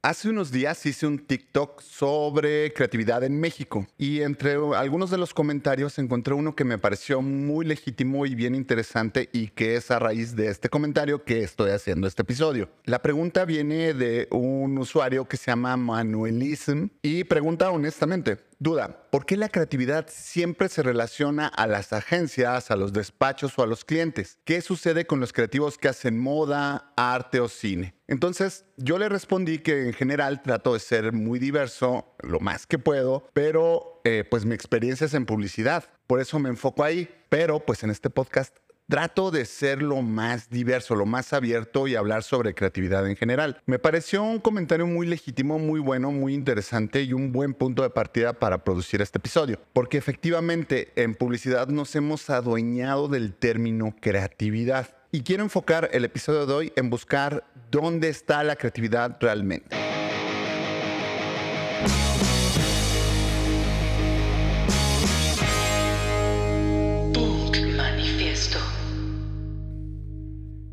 Hace unos días hice un TikTok sobre creatividad en México y entre algunos de los comentarios encontré uno que me pareció muy legítimo y bien interesante y que es a raíz de este comentario que estoy haciendo este episodio. La pregunta viene de un usuario que se llama Manuelism y pregunta honestamente, Duda, ¿por qué la creatividad siempre se relaciona a las agencias, a los despachos o a los clientes? ¿Qué sucede con los creativos que hacen moda, arte o cine? Entonces, yo le respondí que en general trato de ser muy diverso, lo más que puedo, pero eh, pues mi experiencia es en publicidad. Por eso me enfoco ahí. Pero pues en este podcast Trato de ser lo más diverso, lo más abierto y hablar sobre creatividad en general. Me pareció un comentario muy legítimo, muy bueno, muy interesante y un buen punto de partida para producir este episodio. Porque efectivamente en publicidad nos hemos adueñado del término creatividad. Y quiero enfocar el episodio de hoy en buscar dónde está la creatividad realmente.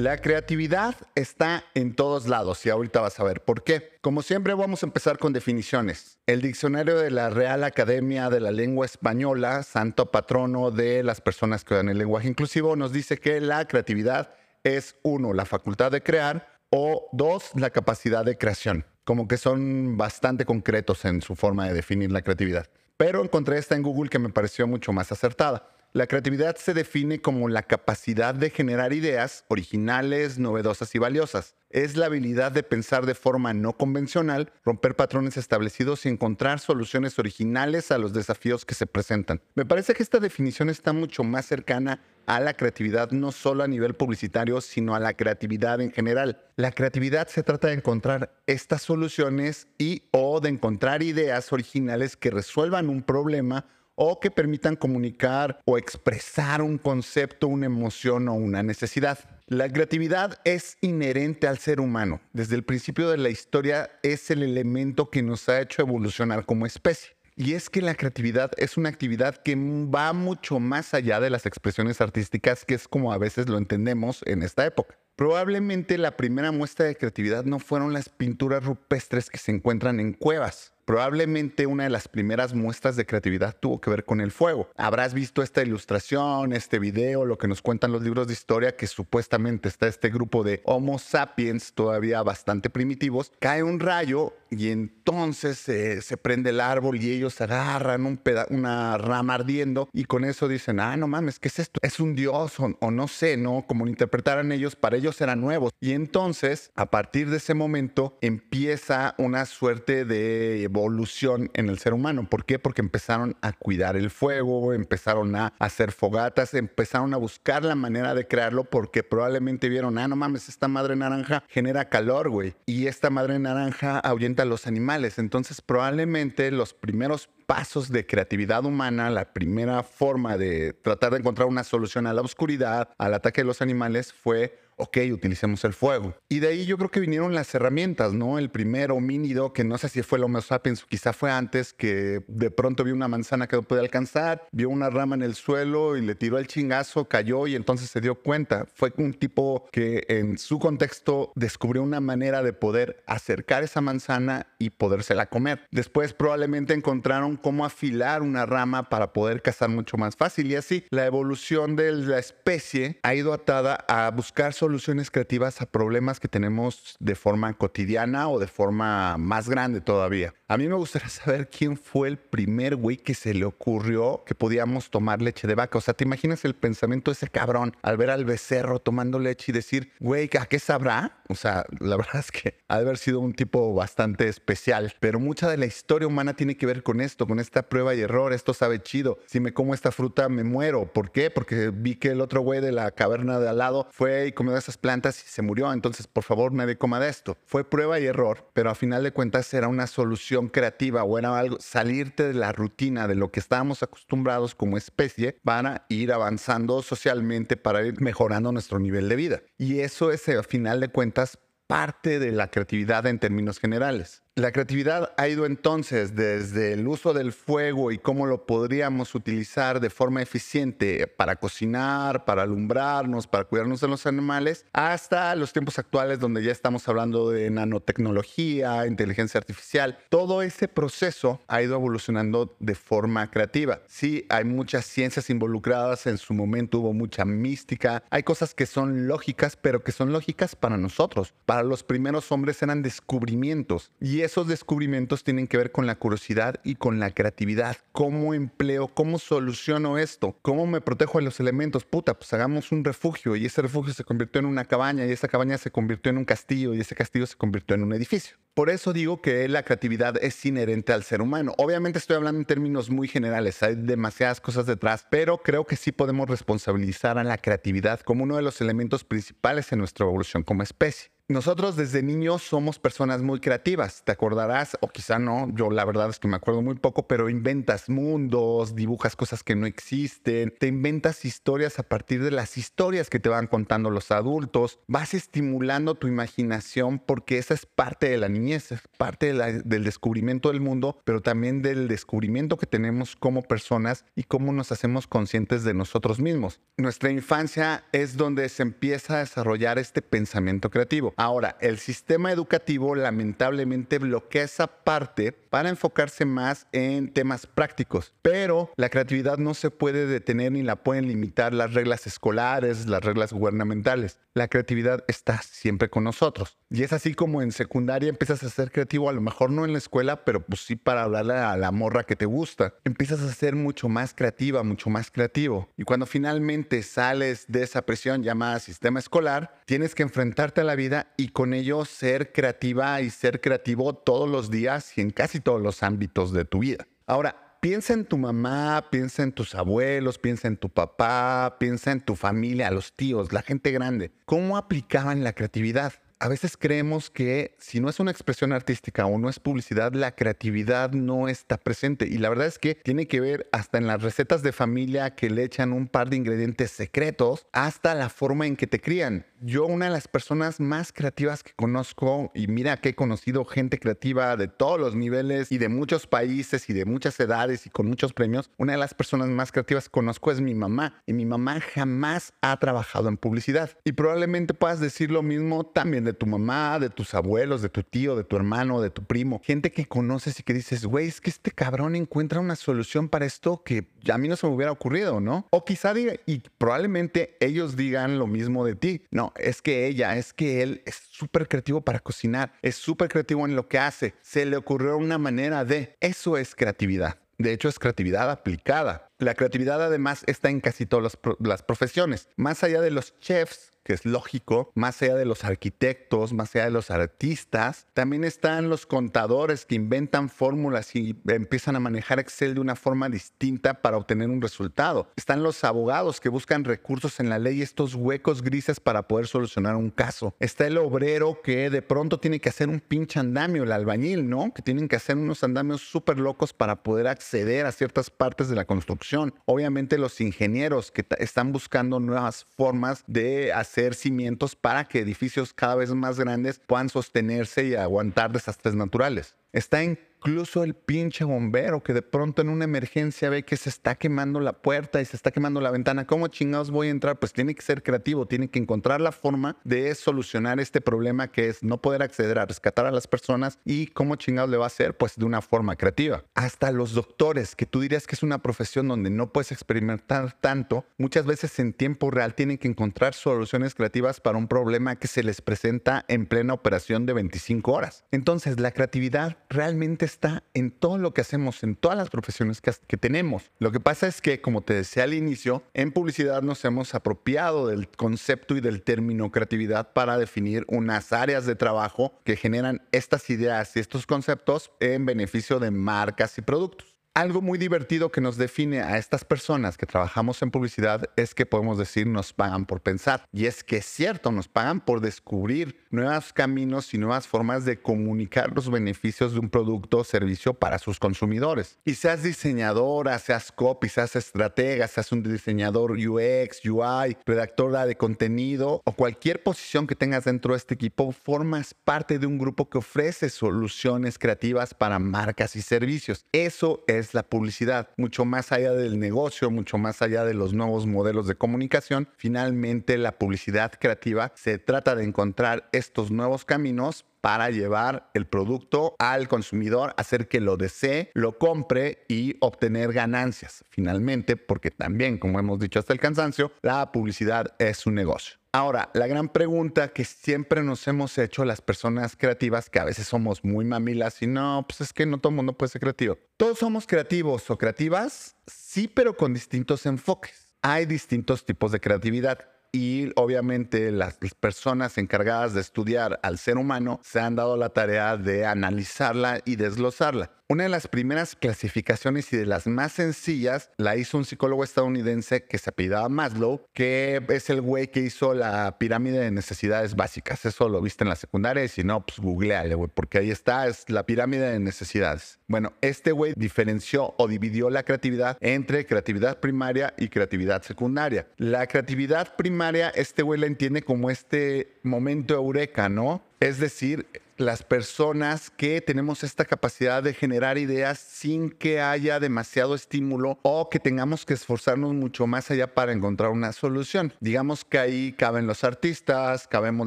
La creatividad está en todos lados y ahorita vas a ver por qué. Como siempre vamos a empezar con definiciones. El diccionario de la Real Academia de la Lengua Española, santo patrono de las personas que dan el lenguaje inclusivo, nos dice que la creatividad es uno, la facultad de crear o dos, la capacidad de creación. Como que son bastante concretos en su forma de definir la creatividad. Pero encontré esta en Google que me pareció mucho más acertada. La creatividad se define como la capacidad de generar ideas originales, novedosas y valiosas. Es la habilidad de pensar de forma no convencional, romper patrones establecidos y encontrar soluciones originales a los desafíos que se presentan. Me parece que esta definición está mucho más cercana a la creatividad no solo a nivel publicitario, sino a la creatividad en general. La creatividad se trata de encontrar estas soluciones y o de encontrar ideas originales que resuelvan un problema o que permitan comunicar o expresar un concepto, una emoción o una necesidad. La creatividad es inherente al ser humano. Desde el principio de la historia es el elemento que nos ha hecho evolucionar como especie. Y es que la creatividad es una actividad que va mucho más allá de las expresiones artísticas, que es como a veces lo entendemos en esta época. Probablemente la primera muestra de creatividad no fueron las pinturas rupestres que se encuentran en cuevas, Probablemente una de las primeras muestras de creatividad tuvo que ver con el fuego. Habrás visto esta ilustración, este video, lo que nos cuentan los libros de historia, que supuestamente está este grupo de Homo sapiens todavía bastante primitivos. Cae un rayo y entonces se prende el árbol y ellos agarran un una rama ardiendo y con eso dicen, ah, no mames, ¿qué es esto? Es un dios o, o no sé, ¿no? Como lo interpretaran ellos, para ellos eran nuevos. Y entonces, a partir de ese momento, empieza una suerte de evolución en el ser humano. ¿Por qué? Porque empezaron a cuidar el fuego, empezaron a hacer fogatas, empezaron a buscar la manera de crearlo porque probablemente vieron, ah, no mames, esta madre naranja genera calor, güey. Y esta madre naranja ahuyenta a los animales. Entonces probablemente los primeros pasos de creatividad humana, la primera forma de tratar de encontrar una solución a la oscuridad, al ataque de los animales, fue ok, utilicemos el fuego. Y de ahí yo creo que vinieron las herramientas, ¿no? El primero homínido, que no sé si fue el Homo sapiens, quizá fue antes, que de pronto vio una manzana que no podía alcanzar, vio una rama en el suelo y le tiró el chingazo, cayó y entonces se dio cuenta. Fue un tipo que en su contexto descubrió una manera de poder acercar esa manzana y podérsela comer. Después probablemente encontraron cómo afilar una rama para poder cazar mucho más fácil y así la evolución de la especie ha ido atada a buscar soluciones soluciones creativas a problemas que tenemos de forma cotidiana o de forma más grande todavía. A mí me gustaría saber quién fue el primer güey que se le ocurrió que podíamos tomar leche de vaca. O sea, ¿te imaginas el pensamiento de ese cabrón al ver al becerro tomando leche y decir, güey, ¿a qué sabrá? O sea, la verdad es que ha de haber sido un tipo bastante especial, pero mucha de la historia humana tiene que ver con esto, con esta prueba y error. Esto sabe chido. Si me como esta fruta, me muero. ¿Por qué? Porque vi que el otro güey de la caverna de al lado fue y comió esas plantas y se murió. Entonces, por favor, nadie coma de esto. Fue prueba y error, pero a final de cuentas era una solución creativa o era algo, salirte de la rutina de lo que estábamos acostumbrados como especie para ir avanzando socialmente, para ir mejorando nuestro nivel de vida. Y eso es, a final de cuentas, parte de la creatividad en términos generales. La creatividad ha ido entonces desde el uso del fuego y cómo lo podríamos utilizar de forma eficiente para cocinar, para alumbrarnos, para cuidarnos de los animales, hasta los tiempos actuales donde ya estamos hablando de nanotecnología, inteligencia artificial. Todo ese proceso ha ido evolucionando de forma creativa. Sí, hay muchas ciencias involucradas, en su momento hubo mucha mística, hay cosas que son lógicas, pero que son lógicas para nosotros. Para los primeros hombres eran descubrimientos y esos descubrimientos tienen que ver con la curiosidad y con la creatividad. ¿Cómo empleo? ¿Cómo soluciono esto? ¿Cómo me protejo de los elementos? Puta, pues hagamos un refugio y ese refugio se convirtió en una cabaña y esa cabaña se convirtió en un castillo y ese castillo se convirtió en un edificio. Por eso digo que la creatividad es inherente al ser humano. Obviamente estoy hablando en términos muy generales, hay demasiadas cosas detrás, pero creo que sí podemos responsabilizar a la creatividad como uno de los elementos principales en nuestra evolución como especie. Nosotros desde niños somos personas muy creativas, te acordarás, o quizá no, yo la verdad es que me acuerdo muy poco, pero inventas mundos, dibujas cosas que no existen, te inventas historias a partir de las historias que te van contando los adultos, vas estimulando tu imaginación porque esa es parte de la niñez, es parte del descubrimiento del mundo, pero también del descubrimiento que tenemos como personas y cómo nos hacemos conscientes de nosotros mismos. Nuestra infancia es donde se empieza a desarrollar este pensamiento creativo. Ahora, el sistema educativo lamentablemente bloquea esa parte para enfocarse más en temas prácticos, pero la creatividad no se puede detener ni la pueden limitar las reglas escolares, las reglas gubernamentales. La creatividad está siempre con nosotros. Y es así como en secundaria empiezas a ser creativo, a lo mejor no en la escuela, pero pues sí para hablarle a la morra que te gusta. Empiezas a ser mucho más creativa, mucho más creativo. Y cuando finalmente sales de esa presión llamada sistema escolar, tienes que enfrentarte a la vida y con ello ser creativa y ser creativo todos los días y en casi todos los ámbitos de tu vida. Ahora, piensa en tu mamá, piensa en tus abuelos, piensa en tu papá, piensa en tu familia, los tíos, la gente grande. ¿Cómo aplicaban la creatividad? a veces creemos que si no es una expresión artística o no es publicidad, la creatividad no está presente. Y la verdad es que tiene que ver hasta en las recetas de familia que le echan un par de ingredientes secretos, hasta la forma en que te crían. Yo una de las personas más creativas que conozco, y mira que he conocido gente creativa de todos los niveles y de muchos países y de muchas edades y con muchos premios, una de las personas más creativas que conozco es mi mamá. Y mi mamá jamás ha trabajado en publicidad. Y probablemente puedas decir lo mismo también de tu mamá, de tus abuelos, de tu tío, de tu hermano, de tu primo, gente que conoces y que dices, güey, es que este cabrón encuentra una solución para esto que a mí no se me hubiera ocurrido, ¿no? O quizá diga, y probablemente ellos digan lo mismo de ti. No, es que ella, es que él es súper creativo para cocinar, es súper creativo en lo que hace, se le ocurrió una manera de, eso es creatividad. De hecho, es creatividad aplicada. La creatividad además está en casi todas las, profesiones. Más allá de los chefs, que es lógico, más allá de los arquitectos, más allá de los artistas, también están los contadores que inventan fórmulas y empiezan a manejar Excel de una forma distinta para obtener un resultado. Están los abogados que buscan recursos en la ley, estos huecos grises para poder solucionar un caso. Está el obrero que de pronto tiene que hacer un pinche andamio, el albañil, ¿no? Que tienen que hacer unos andamios súper locos para poder acceder a ciertas partes de la construcción. Obviamente los ingenieros que están buscando nuevas formas de hacer cimientos para que edificios cada vez más grandes puedan sostenerse y aguantar desastres naturales. Está incluso el pinche bombero que de pronto en una emergencia ve que se está quemando la puerta y se está quemando la ventana. ¿Cómo chingados voy a entrar? Pues tiene que ser creativo, tiene que encontrar la forma de solucionar este problema que es no poder acceder a rescatar a las personas y cómo chingados le va a hacer? Pues de una forma creativa. Hasta los doctores, que tú dirías que es una profesión donde no puedes experimentar tanto, muchas veces en tiempo real tienen que encontrar soluciones creativas para un problema que se les presenta en plena operación de 25 horas. Entonces, la creatividad realmente está en todo lo que hacemos, en todas las profesiones que, tenemos. Lo que pasa es que, como te decía al inicio, en publicidad nos hemos apropiado del concepto y del término creatividad para definir unas áreas de trabajo que generan estas ideas y estos conceptos en beneficio de marcas y productos. Algo muy divertido que nos define a estas personas que trabajamos en publicidad es que podemos decir nos pagan por pensar. Y es que es cierto, nos pagan por descubrir nuevos caminos y nuevas formas de comunicar los beneficios de un producto o servicio para sus consumidores. Y seas diseñadora, seas copy, seas estratega, seas un diseñador UX, UI, redactora de contenido o cualquier posición que tengas dentro de este equipo, formas parte de un grupo que ofrece soluciones creativas para marcas y servicios. Eso es es la publicidad. Mucho más allá del negocio, mucho más allá de los nuevos modelos de comunicación, finalmente la publicidad creativa se trata de encontrar estos nuevos caminos para llevar el producto al consumidor, hacer que lo desee, lo compre y obtener ganancias. Finalmente, porque también, como hemos dicho hasta el cansancio, la publicidad es un negocio. Ahora, la gran pregunta que siempre nos hemos hecho las personas creativas, que a veces somos muy mamilas y no, pues es que no todo el mundo puede ser creativo. Todos somos creativos o creativas, sí, pero con distintos enfoques. Hay distintos tipos de creatividad y obviamente las, personas encargadas de estudiar al ser humano se han dado la tarea de analizarla y desglosarla. Una de las primeras clasificaciones y de las más sencillas la hizo un psicólogo estadounidense que se apellidaba Maslow, que es el güey que hizo la pirámide de necesidades básicas. Eso lo viste en la secundaria y si no, pues googleale, güey, porque ahí está, es la pirámide de necesidades. Bueno, este güey diferenció o dividió la creatividad entre creatividad primaria y creatividad secundaria. La creatividad primaria, este güey la entiende como este momento eureka, ¿no? Es decir, las personas que tenemos esta capacidad de generar ideas sin que haya demasiado estímulo o que tengamos que esforzarnos mucho más allá para encontrar una solución. Digamos que ahí caben los artistas, cabemos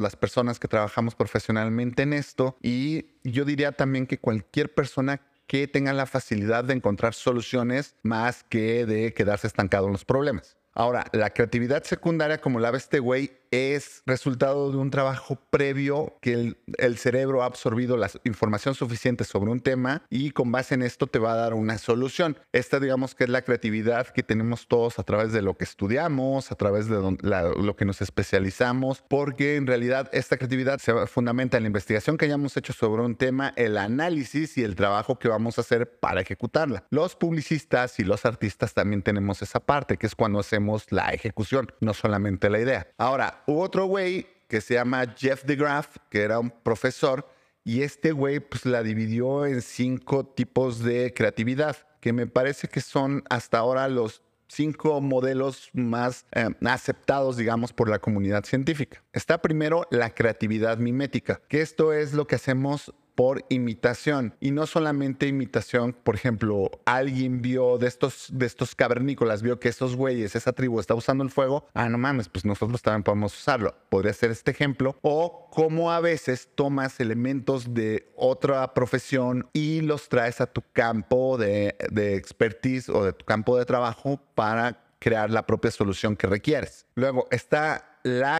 las personas que trabajamos profesionalmente en esto y yo diría también que cualquier persona que tenga la facilidad de encontrar soluciones más que de quedarse estancado en los problemas. Ahora, la creatividad secundaria, como la ve este güey, es resultado de un trabajo previo que el, cerebro ha absorbido la información suficiente sobre un tema y con base en esto te va a dar una solución. Esta digamos que es la creatividad que tenemos todos a través de lo que estudiamos, a través de lo que nos especializamos, porque en realidad esta creatividad se fundamenta en la investigación que hayamos hecho sobre un tema, el análisis y el trabajo que vamos a hacer para ejecutarla. Los publicistas y los artistas también tenemos esa parte, que es cuando hacemos la ejecución, no solamente la idea. Ahora, hubo otro güey que se llama Jeff DeGraff, que era un profesor, y este güey pues la dividió en cinco tipos de creatividad, que me parece que son hasta ahora los cinco modelos más eh, aceptados, digamos, por la comunidad científica. Está primero la creatividad mimética, que esto es lo que hacemos por imitación. Y no solamente imitación, por ejemplo, alguien vio de estos, de estos cavernícolas, vio que esos güeyes, esa tribu está usando el fuego. Ah, no mames, pues nosotros también podemos usarlo. Podría ser este ejemplo. O cómo a veces tomas elementos de otra profesión y los traes a tu campo de, de expertise o de tu campo de trabajo para crear la propia solución que requieres. Luego está la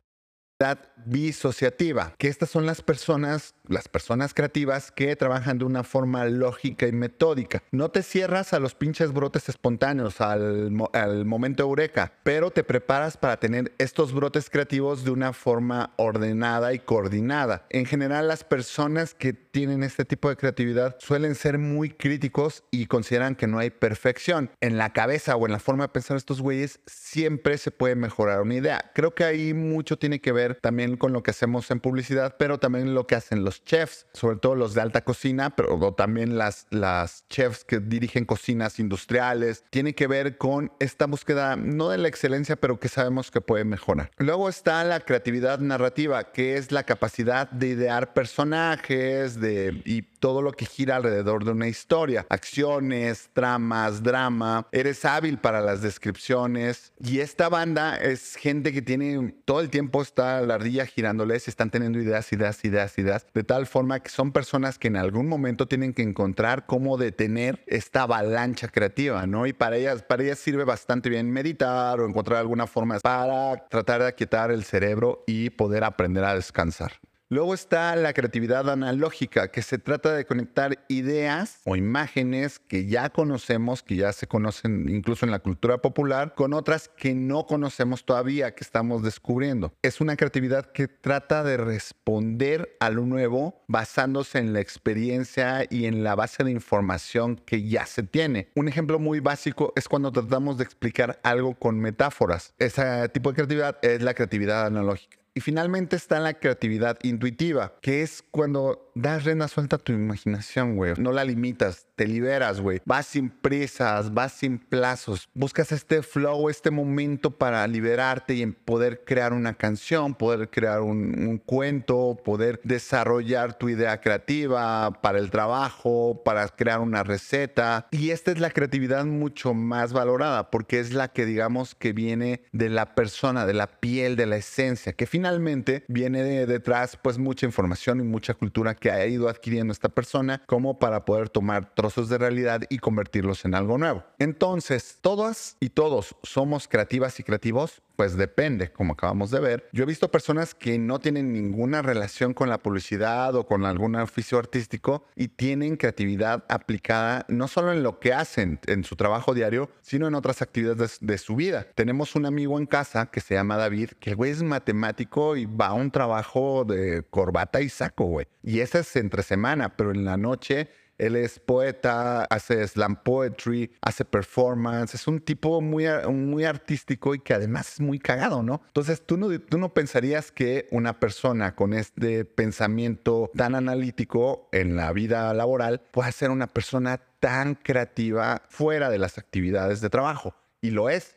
bisociativa, que estas son las personas, las personas creativas que trabajan de una forma lógica y metódica. No te cierras a los pinches brotes espontáneos, al, al momento eureka, pero te preparas para tener estos brotes creativos de una forma ordenada y coordinada. En general, las personas que tienen este tipo de creatividad suelen ser muy críticos y consideran que no hay perfección. En la cabeza o en la forma de pensar estos güeyes siempre se puede mejorar una idea. Creo que ahí mucho tiene que ver también con lo que hacemos en publicidad, pero también lo que hacen los chefs, sobre todo los de alta cocina, pero también las, las chefs que dirigen cocinas industriales. Tiene que ver con esta búsqueda, no de la excelencia, pero que sabemos que puede mejorar. Luego está la creatividad narrativa, que es la capacidad de idear personajes de, y todo lo que gira alrededor de una historia. Acciones, tramas, drama. Eres hábil para las descripciones. Y esta banda es gente que tiene todo el tiempo está la ardilla girándoles, están teniendo ideas, ideas, ideas, ideas, de tal forma que son personas que en algún momento tienen que encontrar cómo detener esta avalancha creativa, ¿no? Y para ellas, para ellas sirve bastante bien meditar o encontrar alguna forma para tratar de aquietar el cerebro y poder aprender a descansar. Luego está la creatividad analógica, que se trata de conectar ideas o imágenes que ya conocemos, que ya se conocen incluso en la cultura popular, con otras que no conocemos todavía, que estamos descubriendo. Es una creatividad que trata de responder a lo nuevo basándose en la experiencia y en la base de información que ya se tiene. Un ejemplo muy básico es cuando tratamos de explicar algo con metáforas. Ese tipo de creatividad es la creatividad analógica. Y finalmente está la creatividad intuitiva, que es cuando das rena suelta a tu imaginación, güey. No la limitas, te liberas, güey. Vas sin prisas, vas sin plazos. Buscas este flow, este momento para liberarte y poder crear una canción, poder crear un, un cuento, poder desarrollar tu idea creativa para el trabajo, para crear una receta. Y esta es la creatividad mucho más valorada porque es la que digamos que viene de la persona, de la piel, de la esencia, que finalmente finalmente viene de detrás pues mucha información y mucha cultura que ha ido adquiriendo esta persona como para poder tomar trozos de realidad y convertirlos en algo nuevo. Entonces, todas y todos somos creativas y creativos, pues depende, como acabamos de ver. Yo he visto personas que no tienen ninguna relación con la publicidad o con algún oficio artístico y tienen creatividad aplicada no solo en lo que hacen en su trabajo diario, sino en otras actividades de, de su vida. Tenemos un amigo en casa que se llama David, que el güey es matemático y va a un trabajo de corbata y saco, güey. Y ese es entre semana, pero en la noche él es poeta, hace slam poetry, hace performance. Es un tipo muy, muy artístico y que además es muy cagado, ¿no? Entonces tú no, tú no pensarías que una persona con este pensamiento tan analítico en la vida laboral pueda ser una persona tan creativa fuera de las actividades de trabajo. Y lo es.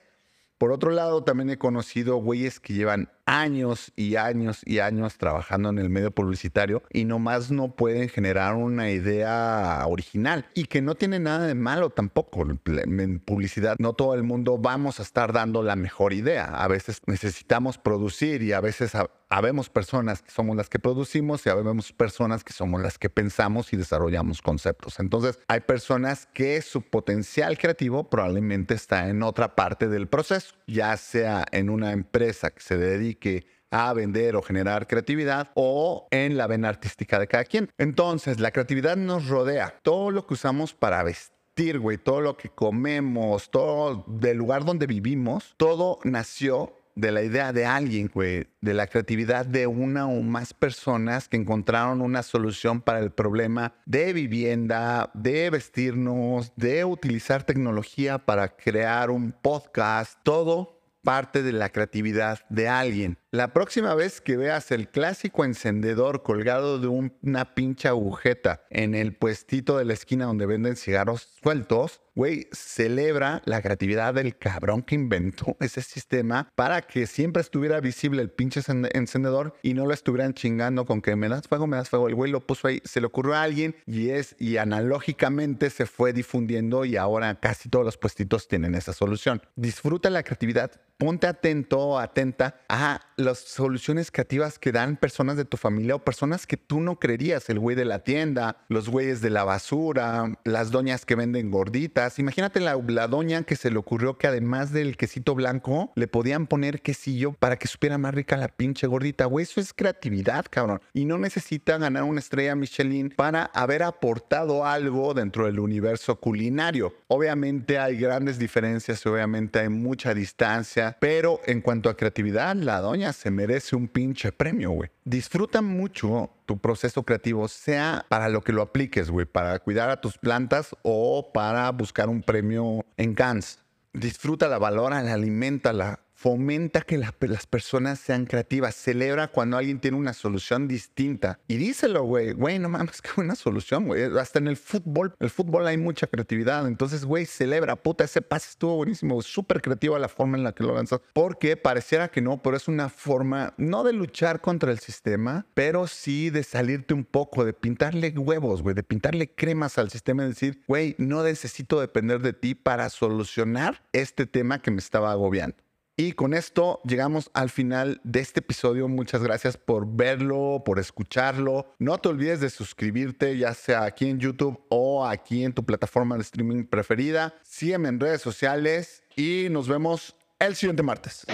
Por otro lado, también he conocido güeyes que llevan años y años y años trabajando en el medio publicitario y nomás no pueden generar una idea original y que no tiene nada de malo tampoco. En publicidad no todo el mundo vamos a estar dando la mejor idea. A veces necesitamos producir y a veces habemos personas que somos las que producimos y habemos personas que somos las que pensamos y desarrollamos conceptos. Entonces hay personas que su potencial creativo probablemente está en otra parte del proceso, ya sea en una empresa que se dedique que a vender o generar creatividad o en la vena artística de cada quien. Entonces, la creatividad nos rodea. Todo lo que usamos para vestir, güey, todo lo que comemos, todo del lugar donde vivimos, todo nació de la idea de alguien, de la creatividad de una o más personas que encontraron una solución para el problema de vivienda, de vestirnos, de utilizar tecnología para crear un podcast, todo parte de la creatividad de alguien. La próxima vez que veas el clásico encendedor colgado de una pincha agujeta en el puestito de la esquina donde venden cigarros sueltos, güey, celebra la creatividad del cabrón que inventó ese sistema para que siempre estuviera visible el pinche encendedor y no lo estuvieran chingando con que me das fuego, me das fuego. El güey lo puso ahí, se le ocurrió a alguien y es, y analógicamente se fue difundiendo y ahora casi todos los puestitos tienen esa solución. Disfruta la creatividad, ponte atento, atenta a las soluciones creativas que dan personas de tu familia o personas que tú no creerías, el güey de la tienda, los güeyes de la basura, las doñas que venden gorditas Imagínate la, doña que se le ocurrió que además del quesito blanco, le podían poner quesillo para que supiera más rica la pinche gordita. Güey, eso es creatividad, cabrón. Y no necesita ganar una estrella Michelin para haber aportado algo dentro del universo culinario. Obviamente hay grandes diferencias, obviamente hay mucha distancia, pero en cuanto a creatividad, la doña se merece un pinche premio, güey. Disfruta mucho tu proceso creativo, sea para lo que lo apliques, güey, para cuidar a tus plantas o para buscar un premio en Cannes. Disfrútala, valórala, aliméntala, fomenta que las personas sean creativas, celebra cuando alguien tiene una solución distinta y díselo, güey, güey, no mames, qué buena solución, güey. Hasta en el fútbol, el fútbol hay mucha creatividad, entonces, güey, celebra, puta, ese pase estuvo buenísimo, súper creativa la forma en la que lo lanzas, porque pareciera que no, pero es una forma, no de luchar contra el sistema, pero sí de salirte un poco, de pintarle huevos, güey, de pintarle cremas al sistema y decir, güey, no necesito depender de ti para solucionar este tema que me estaba agobiando. Y con esto llegamos al final de este episodio. Muchas gracias por verlo, por escucharlo. No te olvides de suscribirte, ya sea aquí en YouTube o aquí en tu plataforma de streaming preferida. Sígueme en redes sociales y nos vemos el siguiente martes.